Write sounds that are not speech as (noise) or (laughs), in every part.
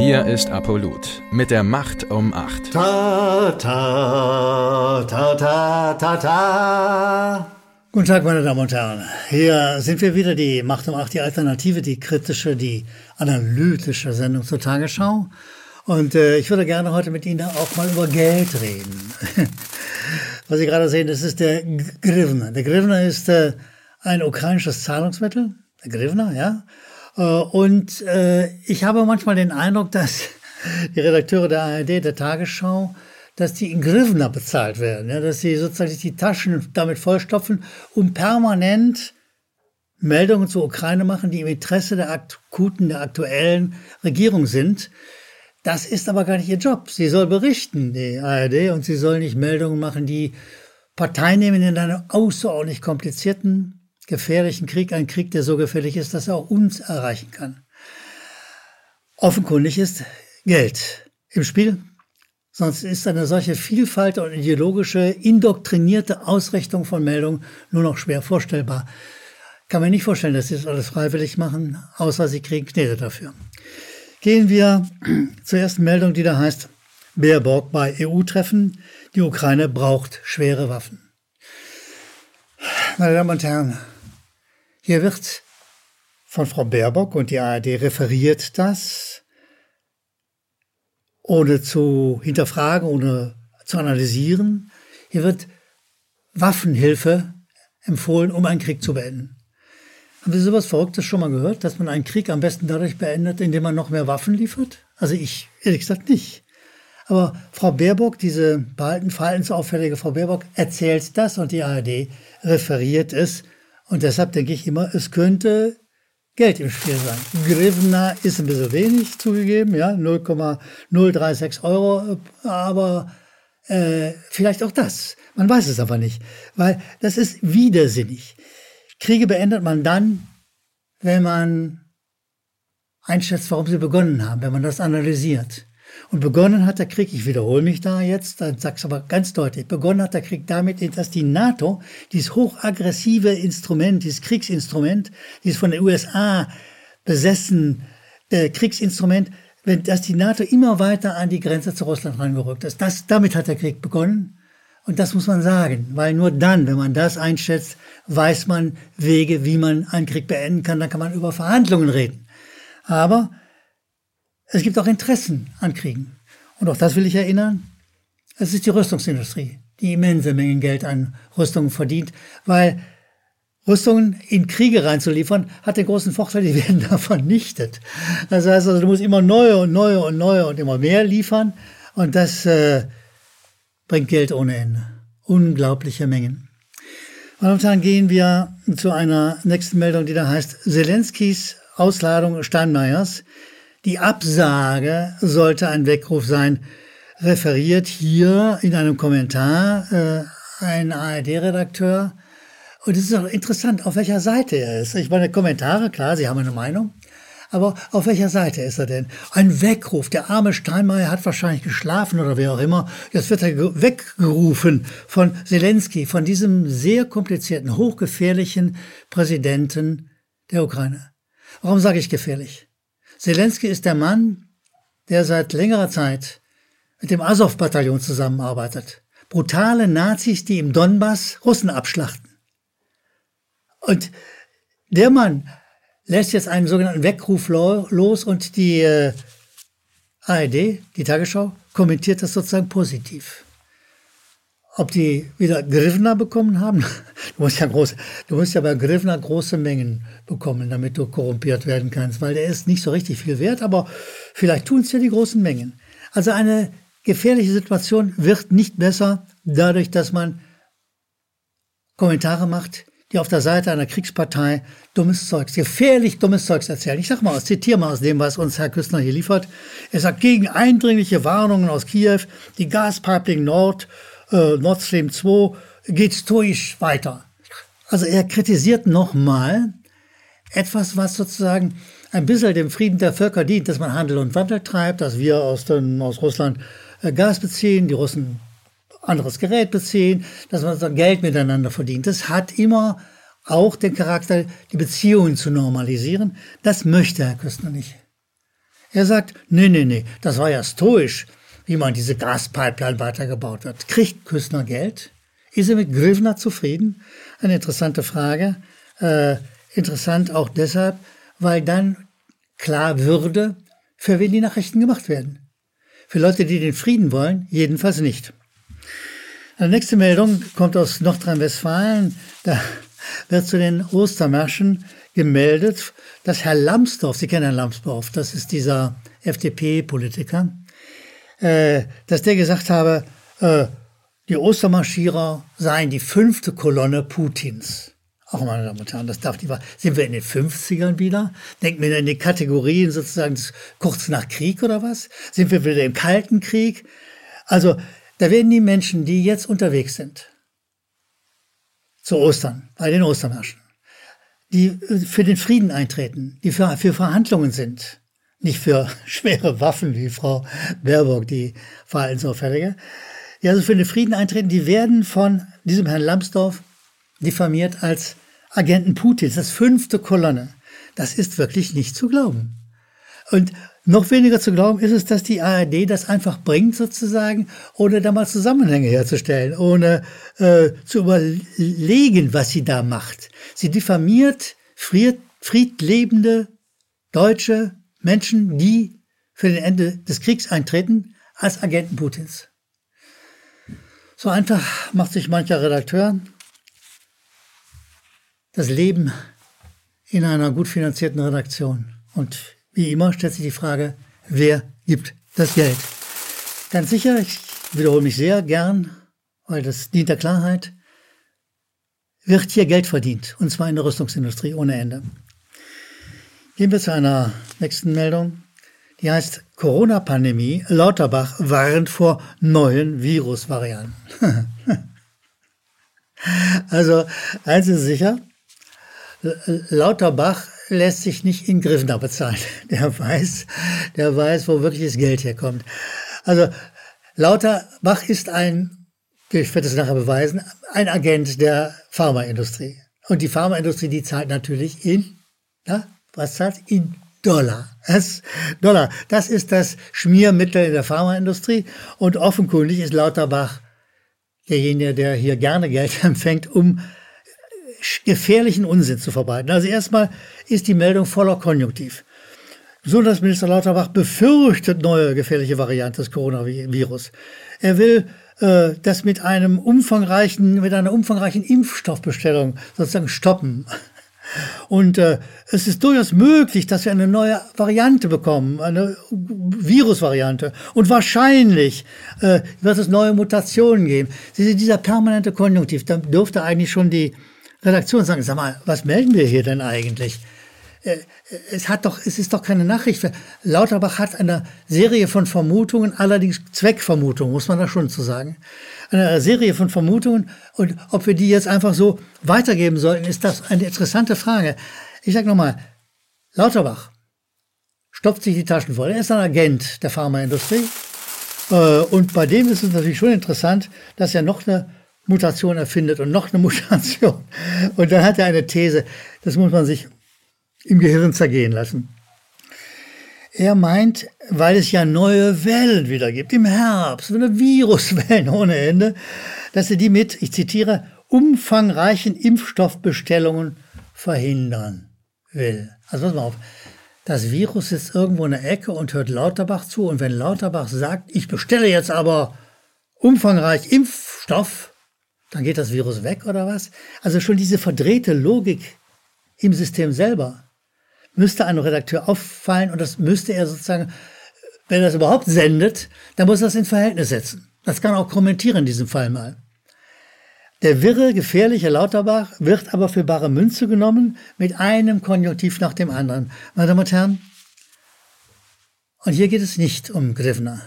Hier ist Apollut mit der Macht um 8. Ta, ta, ta, ta, ta, ta. Guten Tag, meine Damen und Herren. Hier sind wir wieder, die Macht um 8, die Alternative, die kritische, die analytische Sendung zur Tagesschau. Und äh, ich würde gerne heute mit Ihnen auch mal über Geld reden. (laughs) Was Sie gerade sehen, das ist der Grivna. Der Grivna ist äh, ein ukrainisches Zahlungsmittel. Der Grivna, ja. Äh, und äh, ich habe manchmal den Eindruck, dass (laughs) die Redakteure der ARD, der Tagesschau, dass die in Grivna bezahlt werden, dass sie sozusagen die Taschen damit vollstopfen, um permanent Meldungen zur Ukraine machen, die im Interesse der akuten, der aktuellen Regierung sind. Das ist aber gar nicht ihr Job. Sie soll berichten, die ARD, und sie soll nicht Meldungen machen, die Partei nehmen in einem außerordentlich komplizierten, gefährlichen Krieg, ein Krieg, der so gefährlich ist, dass er auch uns erreichen kann. Offenkundig ist Geld im Spiel, sonst ist eine solche Vielfalt und ideologische, indoktrinierte Ausrichtung von Meldungen nur noch schwer vorstellbar. Kann man nicht vorstellen, dass sie das alles freiwillig machen, außer sie kriegen Knete dafür. Gehen wir (clears throat) zur ersten Meldung, die da heißt, Baerbock bei EU-Treffen, die Ukraine braucht schwere Waffen. Meine Damen und Herren, hier wird von Frau Baerbock und die ARD referiert das, ohne zu hinterfragen, ohne zu analysieren. Hier wird Waffenhilfe empfohlen, um einen Krieg zu beenden. Haben Sie sowas Verrücktes schon mal gehört, dass man einen Krieg am besten dadurch beendet, indem man noch mehr Waffen liefert? Also ich ehrlich gesagt nicht. Aber Frau Baerbock, diese verhaltensauffällige Frau Baerbock, erzählt das und die ARD referiert es und deshalb denke ich immer, es könnte Geld im Spiel sein. Grivna ist ein bisschen wenig zugegeben, ja, 0,036 Euro, aber äh, vielleicht auch das. Man weiß es aber nicht, weil das ist widersinnig. Kriege beendet man dann, wenn man einschätzt, warum sie begonnen haben, wenn man das analysiert. Und begonnen hat der Krieg, ich wiederhole mich da jetzt, dann sag's aber ganz deutlich, begonnen hat der Krieg damit, dass die NATO, dieses hochaggressive Instrument, dieses Kriegsinstrument, dieses von den USA besessen äh, Kriegsinstrument, wenn, dass die NATO immer weiter an die Grenze zu Russland rangerückt ist. Das, damit hat der Krieg begonnen. Und das muss man sagen, weil nur dann, wenn man das einschätzt, weiß man Wege, wie man einen Krieg beenden kann. Dann kann man über Verhandlungen reden. Aber es gibt auch Interessen an Kriegen. Und auch das will ich erinnern. Es ist die Rüstungsindustrie, die immense Mengen Geld an Rüstungen verdient, weil Rüstungen in Kriege reinzuliefern, hat den großen Vorteil, die (laughs) werden da vernichtet. Das heißt also, du musst immer neue und neue und neue und immer mehr liefern. Und das äh, bringt Geld ohne Ende. Unglaubliche Mengen. Und Herren, gehen wir zu einer nächsten Meldung, die da heißt Zelenskis Ausladung Steinmeiers die Absage sollte ein Weckruf sein, referiert hier in einem Kommentar äh, ein ARD-Redakteur. Und es ist auch interessant, auf welcher Seite er ist. Ich meine, Kommentare, klar, Sie haben eine Meinung. Aber auf welcher Seite ist er denn? Ein Weckruf. Der arme Steinmeier hat wahrscheinlich geschlafen oder wer auch immer. Jetzt wird er weggerufen von Zelensky, von diesem sehr komplizierten, hochgefährlichen Präsidenten der Ukraine. Warum sage ich gefährlich? Zelensky ist der Mann, der seit längerer Zeit mit dem Azov-Bataillon zusammenarbeitet. Brutale Nazis, die im Donbass Russen abschlachten. Und der Mann lässt jetzt einen sogenannten Weckruf los und die äh, ARD, die Tagesschau, kommentiert das sozusagen positiv. Ob die wieder Grivna bekommen haben? Du musst ja große, du musst ja bei Grivna große Mengen bekommen, damit du korrumpiert werden kannst, weil der ist nicht so richtig viel wert, aber vielleicht tun es ja die großen Mengen. Also eine gefährliche Situation wird nicht besser dadurch, dass man Kommentare macht, die auf der Seite einer Kriegspartei dummes Zeugs, gefährlich dummes Zeugs erzählen. Ich sag mal, ich zitiere mal aus dem, was uns Herr Küstner hier liefert. Er sagt, gegen eindringliche Warnungen aus Kiew, die Gaspipeline Nord äh, Nord Stream 2 geht stoisch weiter. Also er kritisiert nochmal etwas, was sozusagen ein bisschen dem Frieden der Völker dient, dass man Handel und Wandel treibt, dass wir aus, den, aus Russland äh, Gas beziehen, die Russen anderes Gerät beziehen, dass man Geld miteinander verdient. Das hat immer auch den Charakter, die Beziehungen zu normalisieren. Das möchte Herr Küstner nicht. Er sagt, nee, nee, nee, das war ja stoisch, wie man diese Gaspipeline weitergebaut hat. Kriegt Küssner Geld? Ist er mit Grivna zufrieden? Eine interessante Frage. Äh, interessant auch deshalb, weil dann klar würde, für wen die Nachrichten gemacht werden. Für Leute, die den Frieden wollen, jedenfalls nicht. Die nächste Meldung kommt aus Nordrhein-Westfalen. Da wird zu den Ostermärschen gemeldet, dass Herr Lambsdorff, Sie kennen Herrn Lambsdorff, das ist dieser FDP-Politiker, äh, dass der gesagt habe, äh, die Ostermarschierer seien die fünfte Kolonne Putins. Auch meine Damen und Herren, das darf nicht wahr. Sind wir in den 50ern wieder? Denken wir in die Kategorien sozusagen kurz nach Krieg oder was? Sind wir wieder im Kalten Krieg? Also, da werden die Menschen, die jetzt unterwegs sind, zu Ostern, bei den Ostermärschen, die äh, für den Frieden eintreten, die für, für Verhandlungen sind, nicht für (laughs) schwere Waffen wie Frau Baerbock, die verhaltensauffällige, die also für den Frieden eintreten, die werden von diesem Herrn Lambsdorff diffamiert als Agenten Putins, das fünfte Kolonne. Das ist wirklich nicht zu glauben. Und noch weniger zu glauben ist es, dass die ARD das einfach bringt sozusagen, ohne da mal Zusammenhänge herzustellen, ohne äh, zu überlegen, was sie da macht. Sie diffamiert fried, friedlebende deutsche Menschen, die für den Ende des Kriegs eintreten, als Agenten Putins. So einfach macht sich mancher Redakteur das Leben in einer gut finanzierten Redaktion. Und wie immer stellt sich die Frage, wer gibt das Geld? Ganz sicher, ich wiederhole mich sehr gern, weil das dient der Klarheit, wird hier Geld verdient, und zwar in der Rüstungsindustrie ohne Ende. Gehen wir zu einer nächsten Meldung. Die heißt Corona-Pandemie. Lauterbach warnt vor neuen Virusvarianten. (laughs) also, eins ist sicher, Lauterbach lässt sich nicht in Griffner bezahlen. Der weiß, der weiß, wo wirklich das Geld herkommt. Also Lauterbach ist ein, ich werde es nachher beweisen, ein Agent der Pharmaindustrie. Und die Pharmaindustrie, die zahlt natürlich in, na, was zahlt? In Dollar. Das, Dollar. Das ist das Schmiermittel in der Pharmaindustrie. Und offenkundig ist Lauterbach derjenige, der hier gerne Geld (laughs) empfängt, um gefährlichen Unsinn zu verbreiten. Also erstmal ist die Meldung voller Konjunktiv. Gesundheitsminister Lauterbach befürchtet neue gefährliche Varianten des Coronavirus. Er will äh, das mit einem umfangreichen, mit einer umfangreichen Impfstoffbestellung sozusagen stoppen. Und äh, es ist durchaus möglich, dass wir eine neue Variante bekommen, eine Virusvariante. Und wahrscheinlich äh, wird es neue Mutationen geben. Dieser permanente Konjunktiv, da dürfte eigentlich schon die Redaktion sagen, sag mal, was melden wir hier denn eigentlich? Äh, es hat doch, es ist doch keine Nachricht. Lauterbach hat eine Serie von Vermutungen, allerdings Zweckvermutungen, muss man da schon zu sagen. Eine Serie von Vermutungen und ob wir die jetzt einfach so weitergeben sollten, ist das eine interessante Frage. Ich sage nochmal, Lauterbach stopft sich die Taschen voll. Er ist ein Agent der Pharmaindustrie. Äh, und bei dem ist es natürlich schon interessant, dass er noch eine Mutation erfindet und noch eine (laughs) Mutation. Und dann hat er eine These, das muss man sich im Gehirn zergehen lassen. Er meint, weil es ja neue Wellen wieder gibt, im Herbst, eine Viruswellen ohne Ende, dass er die mit, ich zitiere, umfangreichen Impfstoffbestellungen verhindern will. Also pass mal auf, das Virus sitzt irgendwo in der Ecke und hört Lauterbach zu und wenn Lauterbach sagt, ich bestelle jetzt aber umfangreich Impfstoff, dann geht das Virus weg oder was? Also schon diese verdrehte Logik im System selber müsste einem Redakteur auffallen und das müsste er sozusagen, wenn er das überhaupt sendet, dann muss er das in Verhältnis setzen. Das kann er auch kommentieren in diesem Fall mal. Der wirre, gefährliche Lauterbach wird aber für bare Münze genommen mit einem Konjunktiv nach dem anderen. Meine Damen und Herren, und hier geht es nicht um Grivner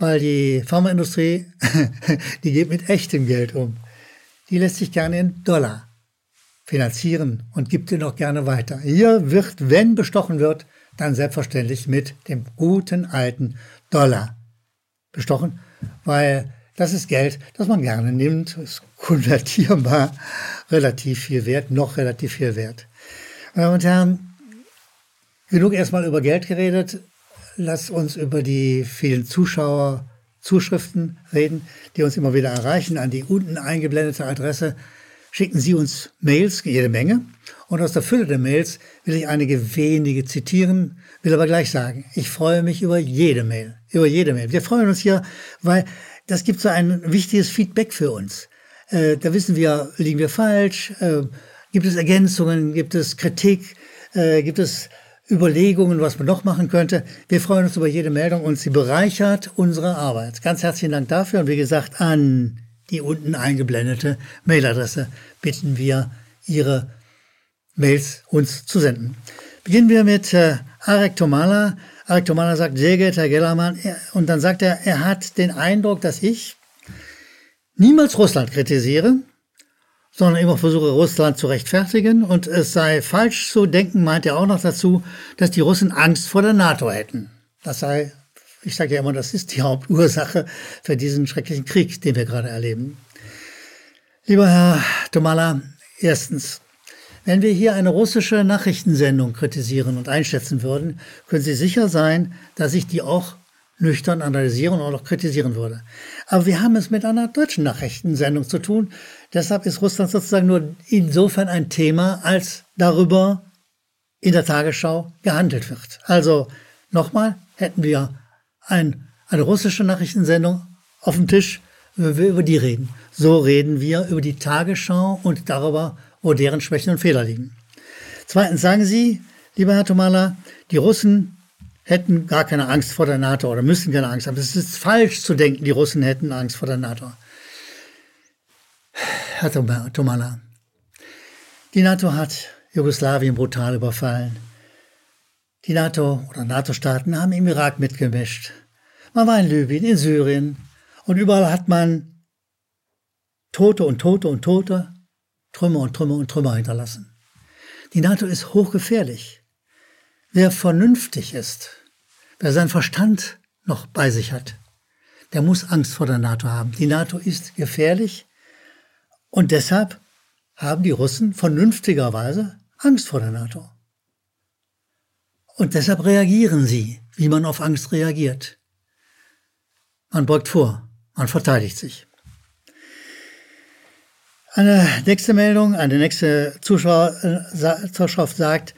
weil die Pharmaindustrie, (laughs) die geht mit echtem Geld um. Die lässt sich gerne in Dollar finanzieren und gibt den auch gerne weiter. Hier wird, wenn bestochen wird, dann selbstverständlich mit dem guten alten Dollar bestochen, weil das ist Geld, das man gerne nimmt, ist konvertierbar, relativ viel wert, noch relativ viel wert. Meine Damen und Herren, Genug erstmal über Geld geredet. Lass uns über die vielen Zuschauer, Zuschriften reden, die uns immer wieder erreichen an die unten eingeblendete Adresse. Schicken Sie uns Mails, jede Menge. Und aus der Fülle der Mails will ich einige wenige zitieren, will aber gleich sagen, ich freue mich über jede Mail, über jede Mail. Wir freuen uns hier, weil das gibt so ein wichtiges Feedback für uns. Äh, da wissen wir, liegen wir falsch, äh, gibt es Ergänzungen, gibt es Kritik, äh, gibt es Überlegungen, was man noch machen könnte. Wir freuen uns über jede Meldung und sie bereichert unsere Arbeit. Ganz herzlichen Dank dafür und wie gesagt, an die unten eingeblendete Mailadresse bitten wir, Ihre Mails uns zu senden. Beginnen wir mit äh, Arek Tomala. Arek Tomala sagt, sehr geehrter Herr Gellermann, und dann sagt er, er hat den Eindruck, dass ich niemals Russland kritisiere, sondern immer versuche, Russland zu rechtfertigen. Und es sei falsch zu denken, meint er auch noch dazu, dass die Russen Angst vor der NATO hätten. Das sei, ich sage ja immer, das ist die Hauptursache für diesen schrecklichen Krieg, den wir gerade erleben. Lieber Herr Tomala, erstens, wenn wir hier eine russische Nachrichtensendung kritisieren und einschätzen würden, können Sie sicher sein, dass ich die auch nüchtern analysieren und auch kritisieren würde. Aber wir haben es mit einer deutschen Nachrichtensendung zu tun. Deshalb ist Russland sozusagen nur insofern ein Thema, als darüber in der Tagesschau gehandelt wird. Also nochmal, hätten wir ein, eine russische Nachrichtensendung auf dem Tisch, wenn wir über die reden. So reden wir über die Tagesschau und darüber, wo deren Schwächen und Fehler liegen. Zweitens sagen Sie, lieber Herr Tomala, die Russen hätten gar keine Angst vor der NATO oder müssten keine Angst haben. Es ist falsch zu denken, die Russen hätten Angst vor der NATO. Herr Tomala, die NATO hat Jugoslawien brutal überfallen. Die NATO oder NATO-Staaten haben im Irak mitgemischt. Man war in Libyen, in Syrien und überall hat man Tote und Tote und Tote, Trümmer und Trümmer und Trümmer hinterlassen. Die NATO ist hochgefährlich. Wer vernünftig ist, wer seinen Verstand noch bei sich hat, der muss Angst vor der NATO haben. Die NATO ist gefährlich und deshalb haben die Russen vernünftigerweise Angst vor der NATO. Und deshalb reagieren sie, wie man auf Angst reagiert. Man beugt vor, man verteidigt sich. Eine nächste Meldung, eine nächste äh, Zuschrift sagt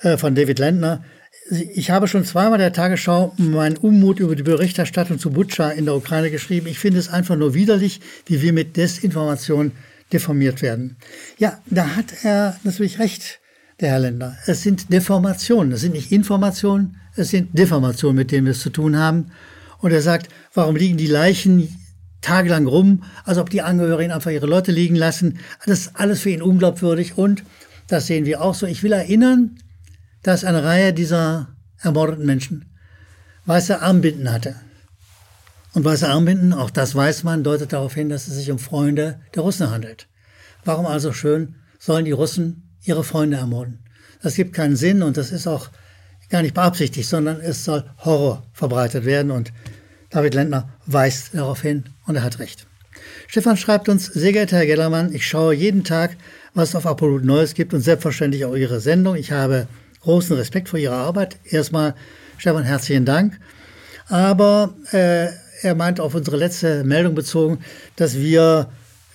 äh, von David Lendner, ich habe schon zweimal der Tagesschau meinen Unmut über die Berichterstattung zu Butscha in der Ukraine geschrieben. Ich finde es einfach nur widerlich, wie wir mit Desinformation deformiert werden. Ja, da hat er natürlich recht, der Herr Länder. Es sind Deformationen, es sind nicht Informationen, es sind Deformationen, mit denen wir es zu tun haben. Und er sagt, warum liegen die Leichen tagelang rum, als ob die Angehörigen einfach ihre Leute liegen lassen. Das ist alles für ihn unglaubwürdig und das sehen wir auch so. Ich will erinnern, dass eine Reihe dieser ermordeten Menschen weiße Armbinden hatte. Und weiße Armbinden, auch das weiß man, deutet darauf hin, dass es sich um Freunde der Russen handelt. Warum also schön sollen die Russen ihre Freunde ermorden? Das gibt keinen Sinn und das ist auch gar nicht beabsichtigt, sondern es soll Horror verbreitet werden und David Lendner weist darauf hin und er hat recht. Stefan schreibt uns, sehr geehrter Herr Gellermann, ich schaue jeden Tag, was es auf Apollo Neues gibt und selbstverständlich auch Ihre Sendung. Ich habe großen Respekt vor Ihrer Arbeit. Erstmal, Stefan, herzlichen Dank. Aber äh, er meint auf unsere letzte Meldung bezogen, dass wir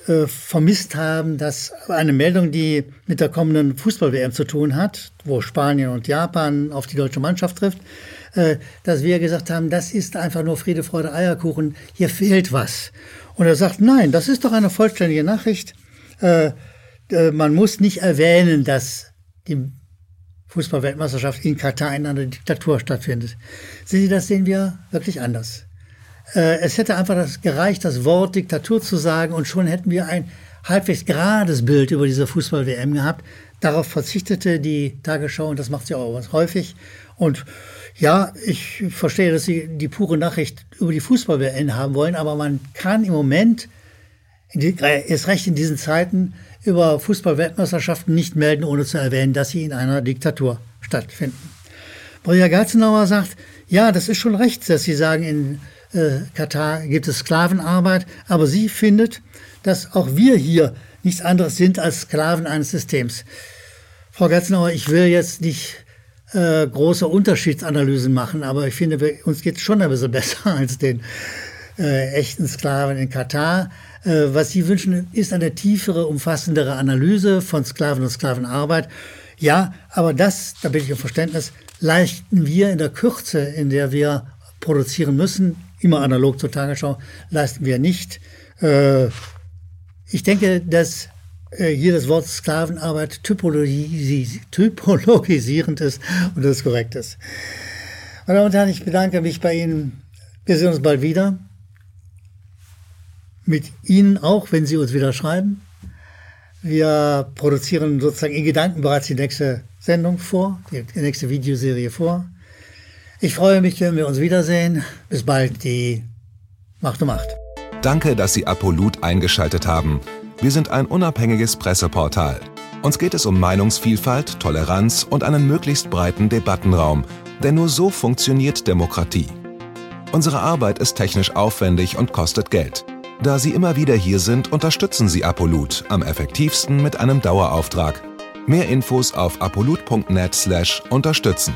äh, vermisst haben, dass eine Meldung, die mit der kommenden Fußball-WM zu tun hat, wo Spanien und Japan auf die deutsche Mannschaft trifft, äh, dass wir gesagt haben, das ist einfach nur Friede, Freude, Eierkuchen, hier fehlt was. Und er sagt, nein, das ist doch eine vollständige Nachricht. Äh, man muss nicht erwähnen, dass die Fußballweltmeisterschaft in Katar in einer Diktatur stattfindet. Sehen Sie, das sehen wir wirklich anders. Es hätte einfach das gereicht, das Wort Diktatur zu sagen und schon hätten wir ein halbwegs gerades Bild über diese Fußball-WM gehabt. Darauf verzichtete die Tagesschau und das macht sie auch häufig. Und ja, ich verstehe, dass Sie die pure Nachricht über die Fußball-WM haben wollen, aber man kann im Moment, erst recht in diesen Zeiten, über Fußball-Weltmeisterschaften nicht melden, ohne zu erwähnen, dass sie in einer Diktatur stattfinden. Maria Gatzenauer sagt, ja, das ist schon recht, dass Sie sagen, in äh, Katar gibt es Sklavenarbeit, aber sie findet, dass auch wir hier nichts anderes sind als Sklaven eines Systems. Frau Gatzenauer, ich will jetzt nicht äh, große Unterschiedsanalysen machen, aber ich finde, wir, uns geht es schon ein bisschen (laughs) besser als den äh, echten Sklaven in Katar. Äh, was sie wünschen, ist eine tiefere, umfassendere Analyse von Sklaven und Sklavenarbeit. Ja, aber das, da bin ich um Verständnis, leisten wir in der Kürze, in der wir produzieren müssen, immer analog zur Tagesschau, leisten wir nicht. Äh, ich denke, dass äh, hier das Wort Sklavenarbeit typologis typologisierend ist und das korrekt ist. Meine Damen und Herren, ich bedanke mich bei Ihnen. Wir sehen uns bald wieder. Mit Ihnen auch, wenn Sie uns wieder schreiben. Wir produzieren sozusagen in Gedanken bereits die nächste Sendung vor, die nächste Videoserie vor. Ich freue mich, wenn wir uns wiedersehen. Bis bald, die Macht um Macht. Danke, dass Sie Apolut eingeschaltet haben. Wir sind ein unabhängiges Presseportal. Uns geht es um Meinungsvielfalt, Toleranz und einen möglichst breiten Debattenraum, denn nur so funktioniert Demokratie. Unsere Arbeit ist technisch aufwendig und kostet Geld. Da Sie immer wieder hier sind, unterstützen Sie Apolut am effektivsten mit einem Dauerauftrag. Mehr Infos auf apolut.net/unterstützen.